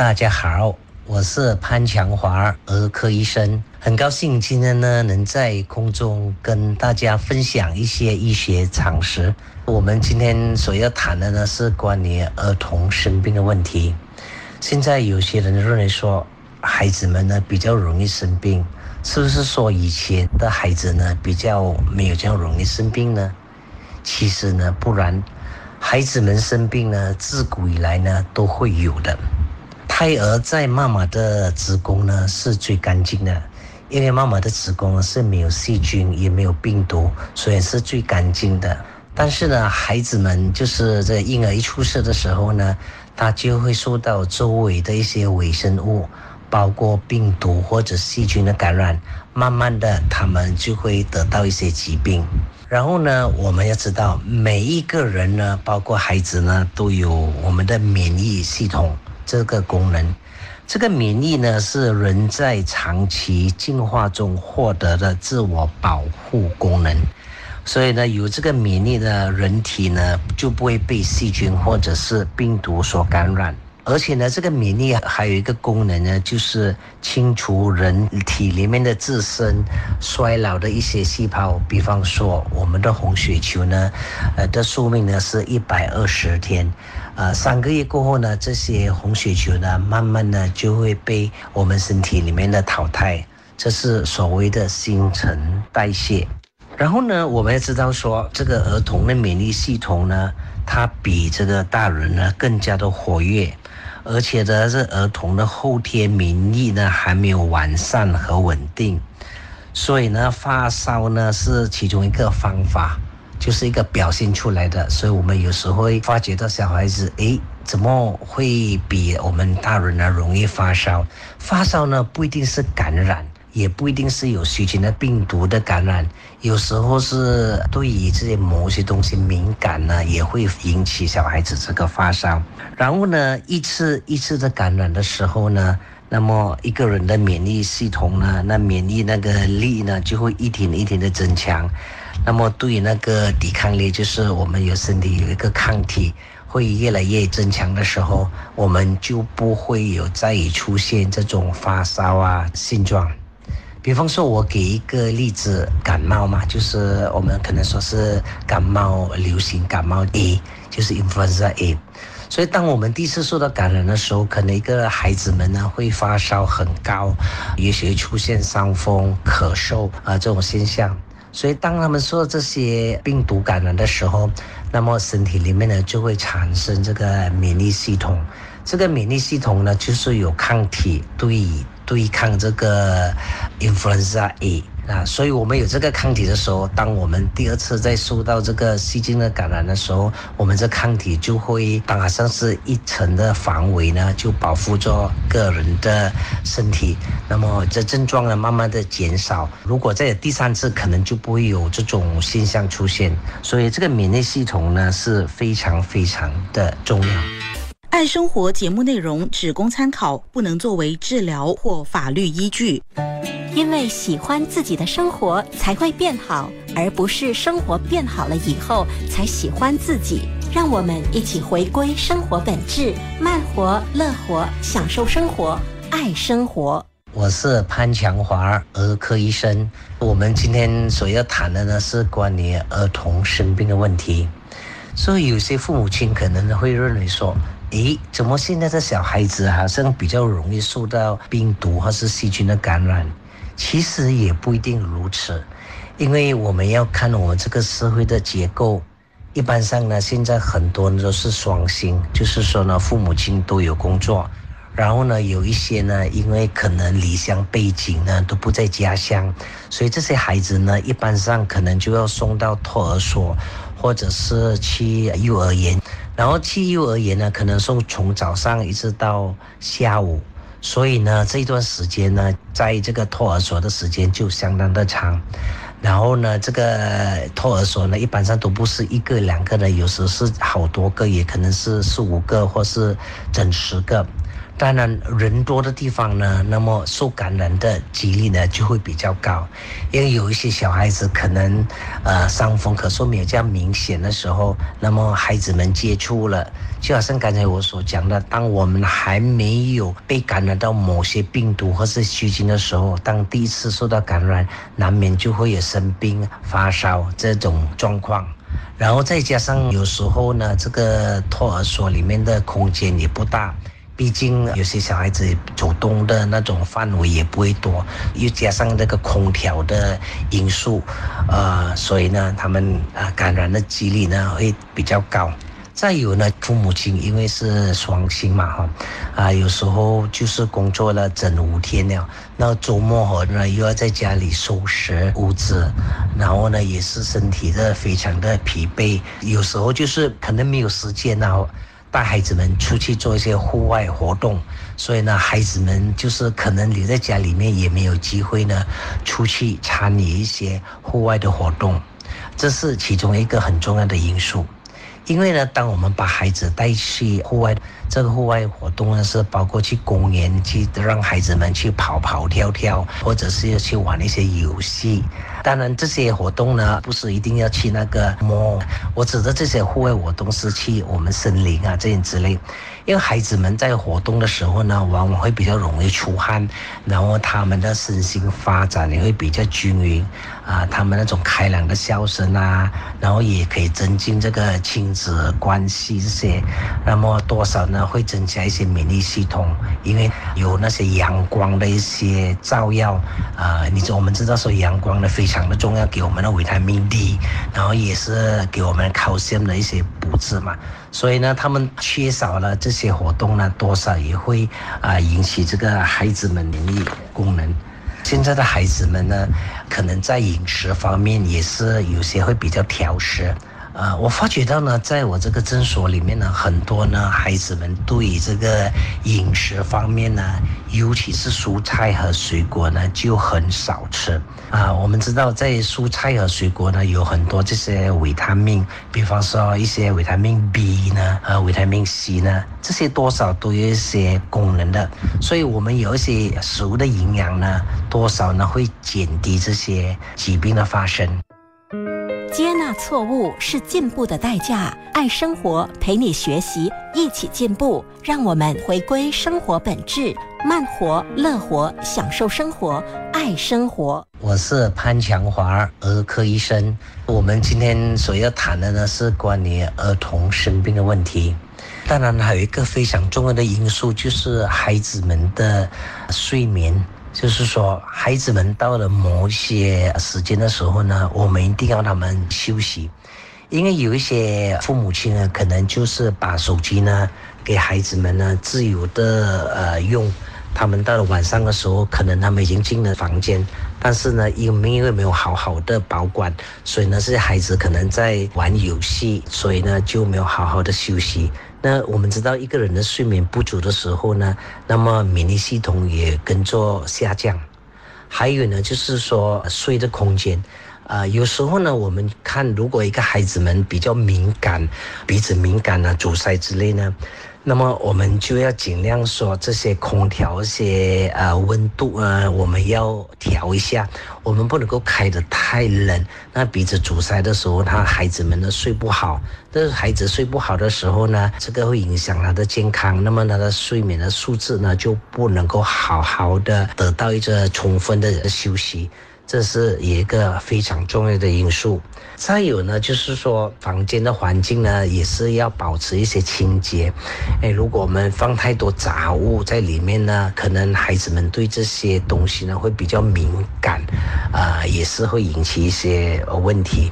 大家好，我是潘强华儿科医生，很高兴今天呢能在空中跟大家分享一些医学常识。我们今天所要谈的呢是关于儿童生病的问题。现在有些人认为说，孩子们呢比较容易生病，是不是说以前的孩子呢比较没有这样容易生病呢？其实呢不然，孩子们生病呢自古以来呢都会有的。胎儿在妈妈的子宫呢是最干净的，因为妈妈的子宫是没有细菌也没有病毒，所以是最干净的。但是呢，孩子们就是这婴儿一出生的时候呢，他就会受到周围的一些微生物，包括病毒或者细菌的感染，慢慢的他们就会得到一些疾病。然后呢，我们要知道每一个人呢，包括孩子呢，都有我们的免疫系统。这个功能，这个免疫呢是人在长期进化中获得的自我保护功能，所以呢，有这个免疫的人体呢就不会被细菌或者是病毒所感染。而且呢，这个免疫还有一个功能呢，就是清除人体里面的自身衰老的一些细胞。比方说，我们的红血球呢，呃的寿命呢是一百二十天，呃，三个月过后呢，这些红血球呢，慢慢的就会被我们身体里面的淘汰，这是所谓的新陈代谢。然后呢，我们要知道说，这个儿童的免疫系统呢，它比这个大人呢更加的活跃。而且呢，这儿童的后天免疫呢还没有完善和稳定，所以呢，发烧呢是其中一个方法，就是一个表现出来的。所以我们有时候会发觉到小孩子，诶，怎么会比我们大人呢容易发烧？发烧呢不一定是感染。也不一定是有细菌的病毒的感染，有时候是对于这些某些东西敏感呢，也会引起小孩子这个发烧。然后呢，一次一次的感染的时候呢，那么一个人的免疫系统呢，那免疫那个力呢，就会一天一天的增强。那么对于那个抵抗力，就是我们有身体有一个抗体，会越来越增强的时候，我们就不会有再出现这种发烧啊症状。比方说，我给一个例子，感冒嘛，就是我们可能说是感冒、流行感冒 A，就是 influenza A。所以，当我们第一次受到感染的时候，可能一个孩子们呢会发烧很高，也许会出现伤风、咳嗽啊这种现象。所以，当他们受这些病毒感染的时候，那么身体里面呢就会产生这个免疫系统。这个免疫系统呢，就是有抗体对对抗这个 influenza A 啊，所以我们有这个抗体的时候，当我们第二次再受到这个细菌的感染的时候，我们这抗体就会打上是一层的防围呢，就保护着个人的身体。那么这症状呢，慢慢的减少。如果再有第三次，可能就不会有这种现象出现。所以这个免疫系统呢，是非常非常的重要。爱生活节目内容只供参考，不能作为治疗或法律依据。因为喜欢自己的生活才会变好，而不是生活变好了以后才喜欢自己。让我们一起回归生活本质，慢活、乐活，享受生活，爱生活。我是潘强华儿科医生。我们今天所要谈的呢是关于儿童生病的问题。所以有些父母亲可能会认为说。诶，怎么现在的小孩子好像比较容易受到病毒或是细菌的感染？其实也不一定如此，因为我们要看我们这个社会的结构。一般上呢，现在很多人都是双薪，就是说呢，父母亲都有工作，然后呢，有一些呢，因为可能离乡背景呢都不在家乡，所以这些孩子呢，一般上可能就要送到托儿所，或者是去幼儿园。然后去幼儿园呢，可能说从早上一直到下午，所以呢，这一段时间呢，在这个托儿所的时间就相当的长。然后呢，这个托儿所呢，一般上都不是一个两个的，有时是好多个，也可能是四五个或是整十个。当然，人多的地方呢，那么受感染的几率呢就会比较高。因为有一些小孩子可能，呃，伤风咳嗽没有这样明显的时候，那么孩子们接触了，就好像刚才我所讲的，当我们还没有被感染到某些病毒或是细菌的时候，当第一次受到感染，难免就会有生病、发烧这种状况。然后再加上有时候呢，这个托儿所里面的空间也不大。毕竟有些小孩子走动的那种范围也不会多，又加上那个空调的因素，呃，所以呢，他们啊感染的几率呢会比较高。再有呢，父母亲因为是双薪嘛，哈，啊，有时候就是工作了整五天了，那周末和呢又要在家里收拾屋子，然后呢也是身体的非常的疲惫，有时候就是可能没有时间呢。带孩子们出去做一些户外活动，所以呢，孩子们就是可能留在家里面也没有机会呢，出去参与一些户外的活动，这是其中一个很重要的因素。因为呢，当我们把孩子带去户外，这个户外活动呢是包括去公园去让孩子们去跑跑跳跳，或者是去玩一些游戏。当然，这些活动呢不是一定要去那个摸，我指的这些户外活动是去我们森林啊这些之类。因为孩子们在活动的时候呢，往往会比较容易出汗，然后他们的身心发展也会比较均匀。啊，他们那种开朗的笑声啊，然后也可以增进这个亲子关系这些，那么多少呢会增加一些免疫系统，因为有那些阳光的一些照耀啊，你知我们知道说阳光的非常的重要，给我们的维他命 D，然后也是给我们 calcium 的一些补质嘛，所以呢，他们缺少了这些活动呢，多少也会啊引起这个孩子们免疫功能。现在的孩子们呢，可能在饮食方面也是有些会比较挑食。呃，我发觉到呢，在我这个诊所里面呢，很多呢孩子们对于这个饮食方面呢，尤其是蔬菜和水果呢，就很少吃。啊，我们知道在蔬菜和水果呢，有很多这些维他命，比方说一些维他命 B 呢，和维他命 C 呢，这些多少都有一些功能的。所以，我们有一些食物的营养呢，多少呢会减低这些疾病的发生。接纳错误是进步的代价。爱生活，陪你学习，一起进步。让我们回归生活本质，慢活、乐活，享受生活，爱生活。我是潘强华，儿科医生。我们今天所要谈的呢是关于儿童生病的问题。当然，还有一个非常重要的因素，就是孩子们的睡眠。就是说，孩子们到了某些时间的时候呢，我们一定要他们休息，因为有一些父母亲呢，可能就是把手机呢给孩子们呢自由的呃用。他们到了晚上的时候，可能他们已经进了房间，但是呢，因为没有好好的保管，所以呢，这些孩子可能在玩游戏，所以呢就没有好好的休息。那我们知道，一个人的睡眠不足的时候呢，那么免疫系统也跟着下降。还有呢，就是说睡的空间，啊，有时候呢，我们看如果一个孩子们比较敏感，鼻子敏感啊，阻塞之类呢。那么我们就要尽量说这些空调、些呃温度呃，我们要调一下，我们不能够开得太冷。那鼻子阻塞的时候，他孩子们呢睡不好。但是孩子睡不好的时候呢，这个会影响他的健康。那么他的睡眠的素质呢，就不能够好好的得到一个充分的休息。这是一个非常重要的因素。再有呢，就是说房间的环境呢，也是要保持一些清洁。哎，如果我们放太多杂物在里面呢，可能孩子们对这些东西呢会比较敏感，啊，也是会引起一些问题。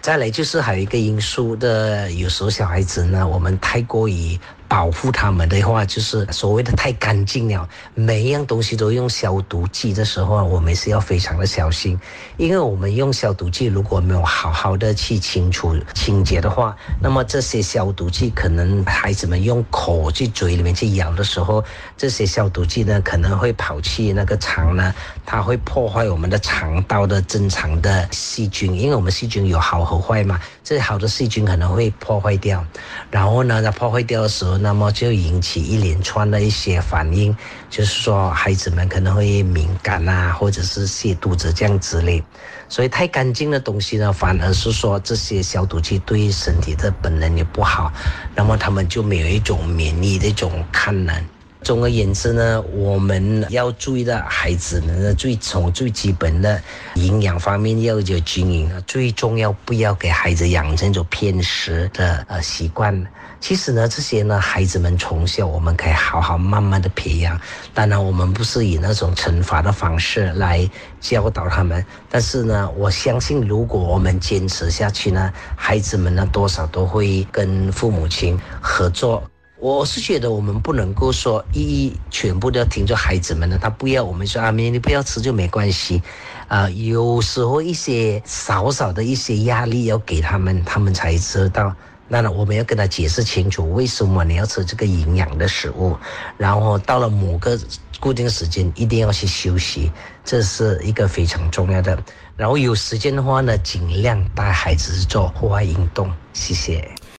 再来就是还有一个因素的，有时候小孩子呢，我们太过于。保护他们的话，就是所谓的太干净了。每一样东西都用消毒剂的时候，我们是要非常的小心，因为我们用消毒剂如果没有好好的去清除清洁的话，那么这些消毒剂可能孩子们用口去嘴里面去咬的时候，这些消毒剂呢可能会跑去那个肠呢，它会破坏我们的肠道的正常的细菌，因为我们细菌有好和坏嘛，这好的细菌可能会破坏掉，然后呢，它破坏掉的时候。那么就引起一连串的一些反应，就是说孩子们可能会敏感啊，或者是泻肚子这样之类。所以太干净的东西呢，反而是说这些消毒剂对身体的本能也不好，那么他们就没有一种免疫的一种抗能。总而言之呢，我们要注意到孩子们的最从最基本的营养方面要有均匀，最重要不要给孩子养成一种偏食的呃习惯。其实呢，这些呢，孩子们从小我们可以好好慢慢的培养。当然，我们不是以那种惩罚的方式来教导他们，但是呢，我相信如果我们坚持下去呢，孩子们呢多少都会跟父母亲合作。我是觉得我们不能够说一一全部都要听着孩子们的，他不要我们说阿明你不要吃就没关系，啊，有时候一些少少的一些压力要给他们，他们才知道。那，我们要跟他解释清楚为什么你要吃这个营养的食物，然后到了某个固定时间一定要去休息，这是一个非常重要的。然后有时间的话呢，尽量带孩子做户外运动。谢谢。